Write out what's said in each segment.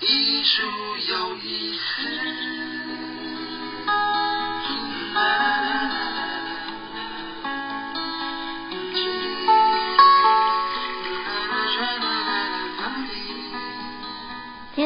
艺术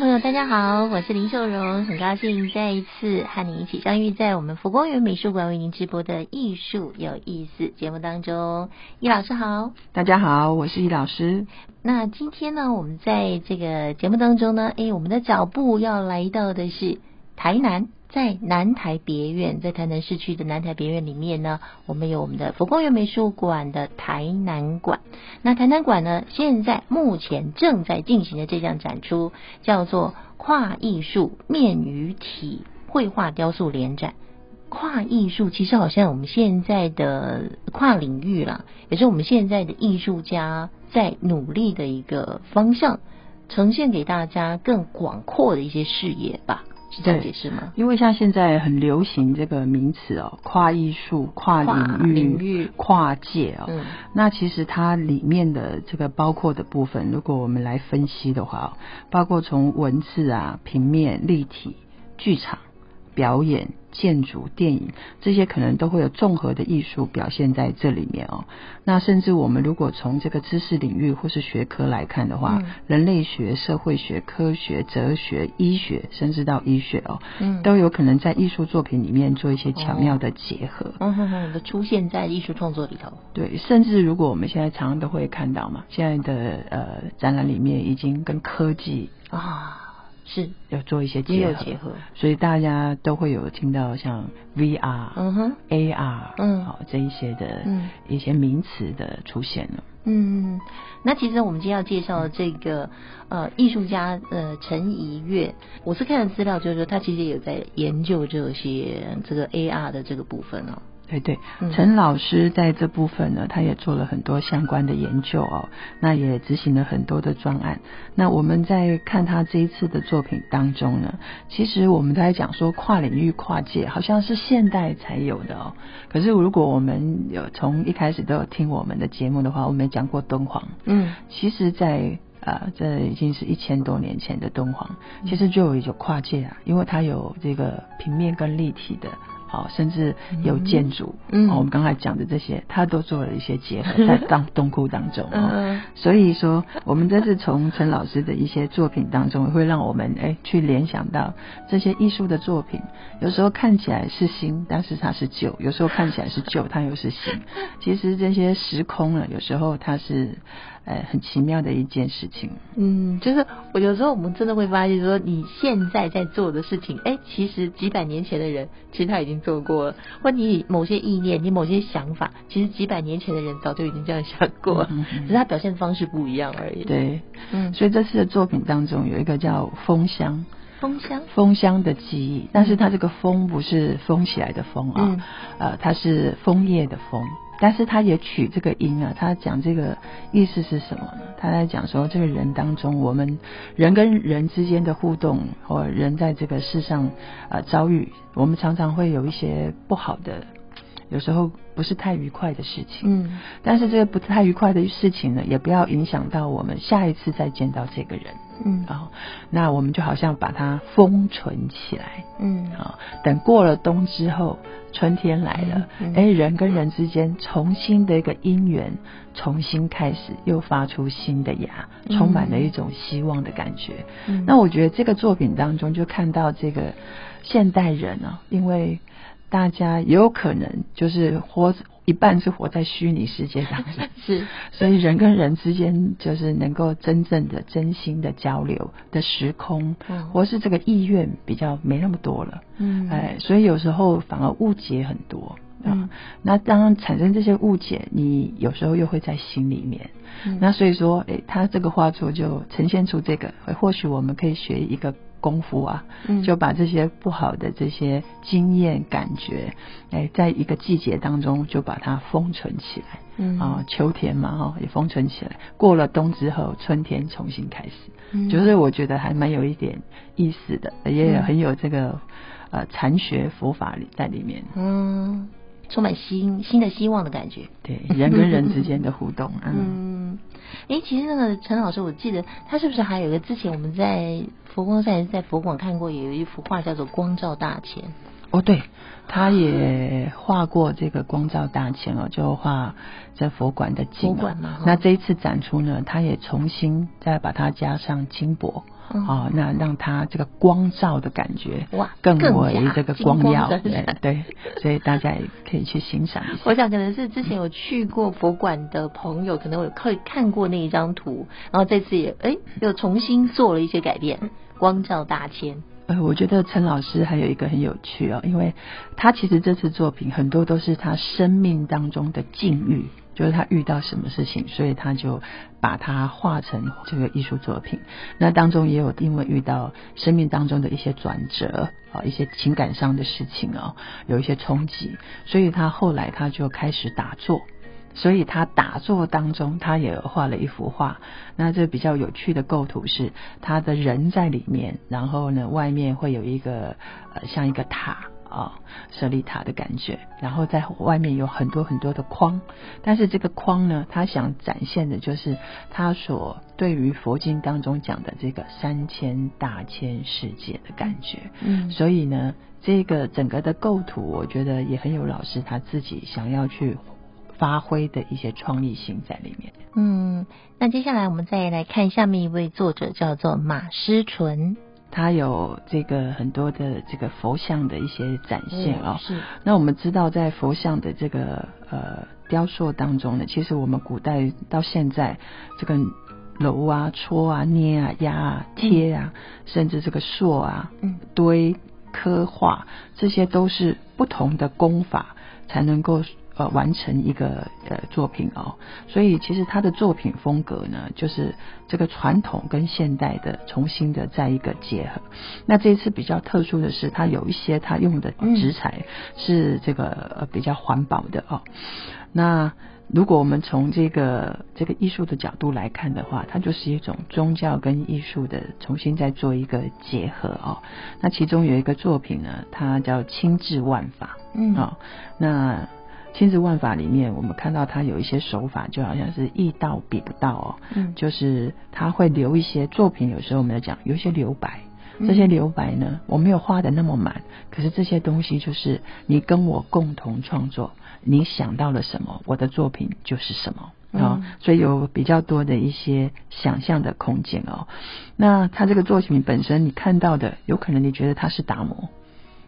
众朋友，大家好，我是林秀荣，很高兴再一次和你一起相遇在我们佛光园美术馆为您直播的艺术有意思节目当中。易老师好，大家好，我是易老师。那今天呢，我们在这个节目当中呢，诶，我们的脚步要来到的是台南。在南台别院，在台南市区的南台别院里面呢，我们有我们的佛光园美术馆的台南馆。那台南馆呢，现在目前正在进行的这项展出叫做“跨艺术面与体绘画雕塑联展”。跨艺术其实好像我们现在的跨领域啦，也是我们现在的艺术家在努力的一个方向，呈现给大家更广阔的一些视野吧。是这样解释吗？因为像现在很流行这个名词哦，跨艺术、跨领域、领域跨界哦。嗯那其实它里面的这个包括的部分，如果我们来分析的话哦，包括从文字啊、平面、立体、剧场、表演、建筑、电影这些，可能都会有综合的艺术表现在这里面哦。那甚至我们如果从这个知识领域或是学科来看的话，嗯人类学、社会学、科学、哲学、医学，甚至到医学哦，嗯都有可能在艺术作品里面做一些巧妙的结合。嗯哼哼，都出现在艺术创作里头。对，甚至如果我们现在常常都会看到嘛，现在的呃展览里面已经跟科技啊，是要做一些也结合，结合。所以大家都会有听到像 VR、嗯哼，AR，嗯好、这一些的嗯一些名词的出现了。嗯，那其实我们今天要介绍的这个呃艺术家呃陈怡月，我是看了资料，就是说他其实也有在研究这些这个 AR 的这个部分哦。对对嗯，陈老师在这部分呢，他也做了很多相关的研究哦，那也执行了很多的专案。那我们在看他这一次的作品当中呢，其实我们在讲说跨领域、跨界，好像是现代才有的哦。可是如果我们有从一开始都有听我们的节目的话，我们也讲过敦煌，嗯其实在，啊，这已经是一千多年前的敦煌，其实就有一种跨界啊，因为它有这个平面跟立体的。好，甚至有建筑，嗯。哦我们刚才讲的这些，他都做了一些结合 在当洞窟当中所以说，我们这次从陈老师的一些作品当中，会让我们哎去联想到这些艺术的作品，有时候看起来是新，但是它是旧；有时候看起来是旧，它又是新。其实这些时空呢，有时候它是呃很奇妙的一件事情。嗯，就是我有时候我们真的会发现说，你现在在做的事情，哎，其实几百年前的人其实他已经做过了，或你某些意念、你某些想法，其实几百年前的人早就已经这样想过了，嗯嗯嗯只是他表现方式不一样而已。，对，嗯，所以这次的作品当中有一个叫风箱。风箱，风箱的记忆，但是它这个风不是封起来的风啊，嗯。呃，它是枫叶的枫，但是他也取这个因啊，他讲这个意思是什么呢？他在讲说，这个人当中，我们人跟人之间的互动，或人在这个世上呃遭遇，我们常常会有一些不好的，有时候不是太愉快的事情，嗯。但是这个不太愉快的事情呢，也不要影响到我们下一次再见到这个人。嗯。哦，那我们就好像把它封存起来。嗯。啊、等过了冬之后，春天来了，嗯嗯。哎、人跟人之间重新的一个姻缘，重新开始，又发出新的芽，嗯。充满了一种希望的感觉。嗯。那我觉得这个作品当中就看到这个现代人啊，因为大家也有可能就是活一半是活在虚拟世界当中，是，所以人跟人之间就是能够真正的、真心的交流的时空，嗯。或是这个意愿比较没那么多了，嗯。哎，所以有时候反而误解很多。嗯。啊，那当产生这些误解，你有时候又会在心里面。嗯。那所以说，诶，他这个画作就呈现出这个，或许我们可以学一个功夫啊，嗯就把这些不好的这些经验感觉，哎，在一个季节当中就把它封存起来。嗯啊，秋天嘛，哈，也封存起来。过了冬之后，春天重新开始，嗯就是我觉得还蛮有一点意思的，也嗯很有这个呃禅学佛法里在里面。嗯，充满新新的希望的感觉。对人跟人之间的互动，嗯，嗯，哎，其实那个陈老师，我记得他是不是还有一个之前我们在佛光山在佛馆看过，有一幅画叫做《光照大千》。哦，对，他也画过这个光照大千哦，就画在佛馆的景。佛馆嘛。那这一次展出呢，他也重新再把它加上金箔，哦，那让它这个光照的感觉哇更为这个光耀。对对，所以大家也可以去欣赏一下。我想可能是之前有去过佛馆的朋友，可能有看看过那一张图，然后这次也哎又重新做了一些改变，光照大千。呃，我觉得陈老师还有一个很有趣哦，因为他其实这次作品很多都是他生命当中的境遇，就是他遇到什么事情，所以他就把它画成这个艺术作品。那当中也有因为遇到生命当中的一些转折啊，一些情感上的事情哦，有一些冲击，所以他后来他就开始打坐。所以他打坐当中，他也画了一幅画。那这比较有趣的构图是，他的人在里面，然后呢，外面会有一个呃像一个塔啊，舍利塔的感觉。然后在外面有很多很多的框，但是这个框呢，他想展现的就是他所对于佛经当中讲的这个三千大千世界的感觉。嗯，所以呢，这个整个的构图，我觉得也很有老师他自己想要去。发挥的一些创意性在里面。嗯，那接下来我们再来看下面一位作者，叫做马思纯，他有这个很多的这个佛像的一些展现哦。是。那我们知道，在佛像的这个呃雕塑当中呢，其实我们古代到现在，这个揉啊、搓啊、捏啊、压啊、贴啊，甚至这个塑啊、嗯堆、刻画，这些都是不同的功法才能够。呃，完成一个呃作品哦，所以其实他的作品风格呢，就是这个传统跟现代的重新的在一个结合。那这一次比较特殊的是，他有一些他用的纸材是这个呃比较环保的哦。那如果我们从这个这个艺术的角度来看的话，它就是一种宗教跟艺术的重新再做一个结合哦。那其中有一个作品呢，它叫轻智万法，嗯，哦，那。亲子万法里面，我们看到他有一些手法，就好像是意到比不到哦，嗯，就是他会留一些作品，有时候我们在讲有一些留白，这些留白呢，我没有画的那么满，可是这些东西就是你跟我共同创作，你想到了什么，我的作品就是什么啊，所以有比较多的一些想象的空间哦。那他这个作品本身，你看到的，有可能你觉得他是达摩，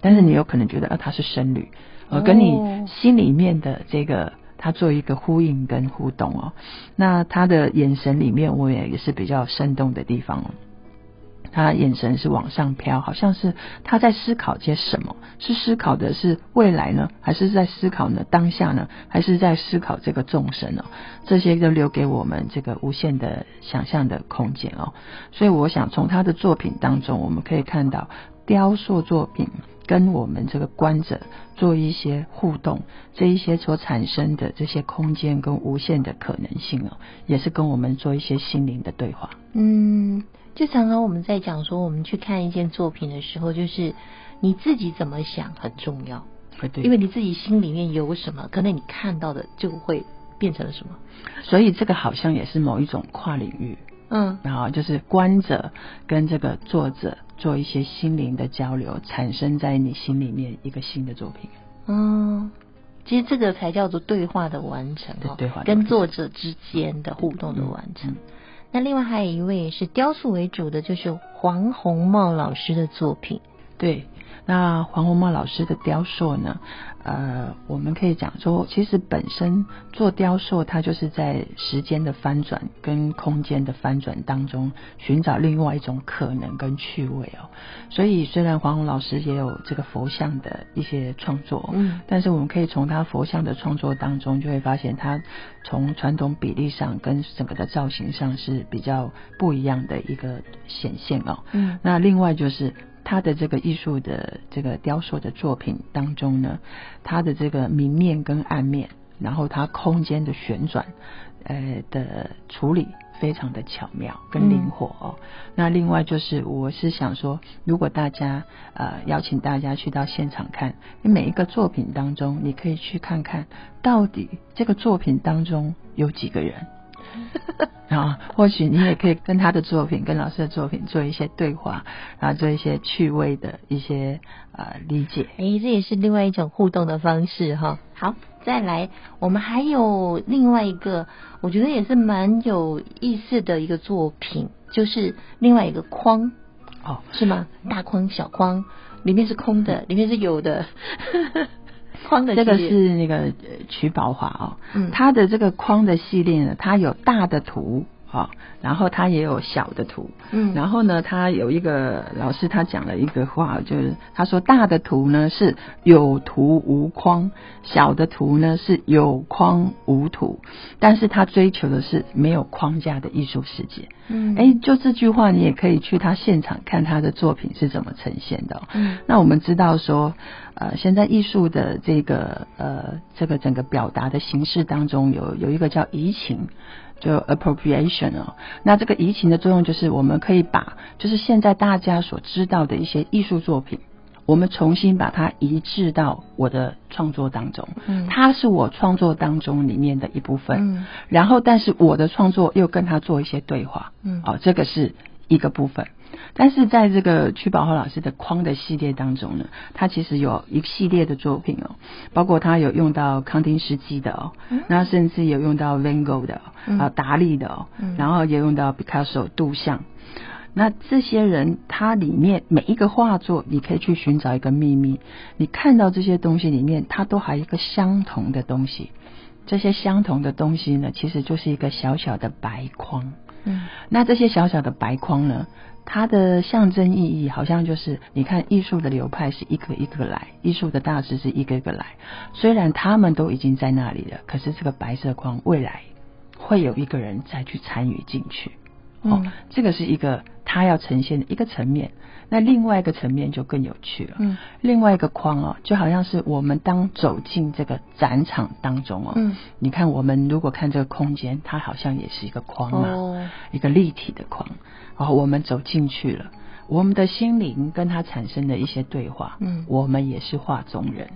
但是你有可能觉得啊他是僧侣。呃，跟你心里面的这个，他做一个呼应跟互动哦。那他的眼神里面，我也也是比较生动的地方哦。他眼神是往上飘，好像是他在思考些什么？是思考的是未来呢，还是在思考呢当下呢？还是在思考这个众生哦？这些都留给我们这个无限的想象的空间哦。所以我想从他的作品当中，我们可以看到雕塑作品。跟我们这个观者做一些互动，这一些所产生的这些空间跟无限的可能性哦，也是跟我们做一些心灵的对话。嗯，就常常我们在讲说，我们去看一件作品的时候，就是你自己怎么想很重要。对，因为你自己心里面有什么，可能你看到的就会变成了什么。所以这个好像也是某一种跨领域。嗯，然后就是观者跟这个作者做一些心灵的交流，产生在你心里面一个新的作品。嗯，其实这个才叫做对话的完成哦，对话跟作者之间的互动的完成。那另外还有一位是雕塑为主的，就是黄宏茂老师的作品。对。那黄宏茂老师的雕塑呢？呃，我们可以讲说，其实本身做雕塑，它就是在时间的翻转跟空间的翻转当中，寻找另外一种可能跟趣味哦。所以，虽然黄宏老师也有这个佛像的一些创作，嗯，但是我们可以从他佛像的创作当中，就会发现他从传统比例上跟整个的造型上是比较不一样的一个显现哦。嗯，那另外就是。他的这个艺术的这个雕塑的作品当中呢，他的这个明面跟暗面，然后他空间的旋转，呃的处理非常的巧妙跟灵活哦。那另外就是，我是想说，如果大家呃邀请大家去到现场看，你每一个作品当中，你可以去看看到底这个作品当中有几个人。然后或许你也可以跟他的作品、跟老师的作品做一些对话，然后做一些趣味的一些呃理解。哎，这也是另外一种互动的方式哈。好，再来，我们还有另外一个，我觉得也是蛮有意思的一个作品，就是另外一个框，哦，是吗？大框、小框，里面是空的，里面是有的。框的这个是那个呃曲宝华哦，嗯。它的这个框的系列呢，它有大的图啊、然后他也有小的图，嗯然后呢，他有一个老师他讲了一个话，就是他说大的图呢是有图无框，小的图呢是有框无图，但是他追求的是没有框架的艺术世界。嗯哎，就这句话，你也可以去他现场看他的作品是怎么呈现的哦、嗯那我们知道说，呃，现在艺术的这个呃这个整个表达的形式当中有有一个叫移情，就 appropriation 哦。那这个移情的作用就是我们可以把就是现在大家所知道的一些艺术作品。我们重新把它移植到我的创作当中，嗯它是我创作当中里面的一部分，嗯然后但是我的创作又跟他做一些对话，嗯哦，这个是一个部分。但是在这个曲宝华老师的框的系列当中呢，他其实有一系列的作品哦，包括他有用到康丁斯基的哦，那甚至有用到 Van Gogh 的啊达利的哦，嗯然后也用到 Picasso 杜像。那这些人，他里面每一个画作，你可以去寻找一个秘密。你看到这些东西里面，它都还有一个相同的东西。这些相同的东西呢，其实就是一个小小的白框。嗯那这些小小的白框呢，它的象征意义好像就是，你看艺术的流派是一个一个来，艺术的大师是一个一个来。虽然他们都已经在那里了，可是这个白色框未来会有一个人再去参与进去。哦嗯，这个是一个他要呈现的一个层面。那另外一个层面就更有趣了。嗯另外一个框哦，就好像是我们当走进这个展场当中哦，嗯，你看我们如果看这个空间，它好像也是一个框嘛，哦一个立体的框。然后我们走进去了，我们的心灵跟它产生的一些对话，嗯我们也是画中人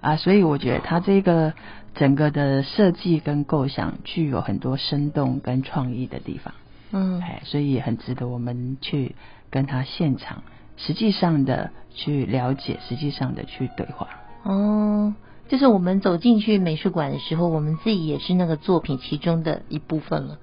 啊，所以我觉得它这个整个的设计跟构想具有很多生动跟创意的地方。嗯哎，所以也很值得我们去跟他现场实际上的去了解，实际上的去对话。哦，就是我们走进去美术馆的时候，我们自己也是那个作品其中的一部分了。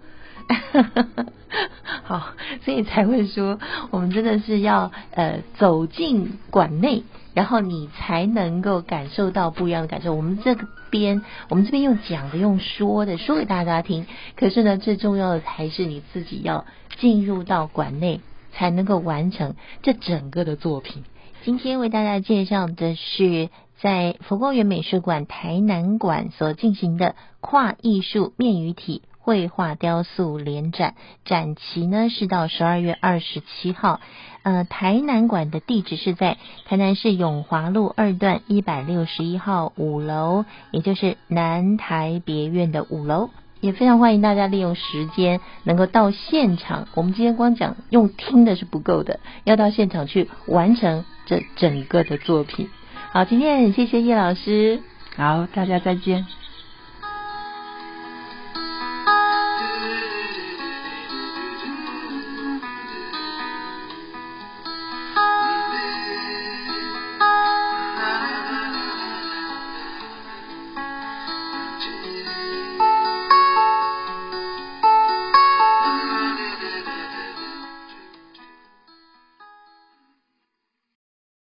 好，所以才会说，我们真的是要呃走进馆内，然后你才能够感受到不一样的感受。我们这边，我们这边用讲的，用说的，说给大家听。可是呢，最重要的还是你自己要进入到馆内，才能够完成这整个的作品。今天为大家介绍的是在佛光园美术馆台南馆所进行的跨艺术面语体绘画雕塑联展，展期呢是到十二月二十七号。呃，台南馆的地址是在台南市永华路二段一百六十一号五楼，也就是南台别院的五楼。也非常欢迎大家利用时间能够到现场。我们今天光讲用听的是不够的，要到现场去完成这整个的作品。好，今天谢谢叶老师。好，大家再见。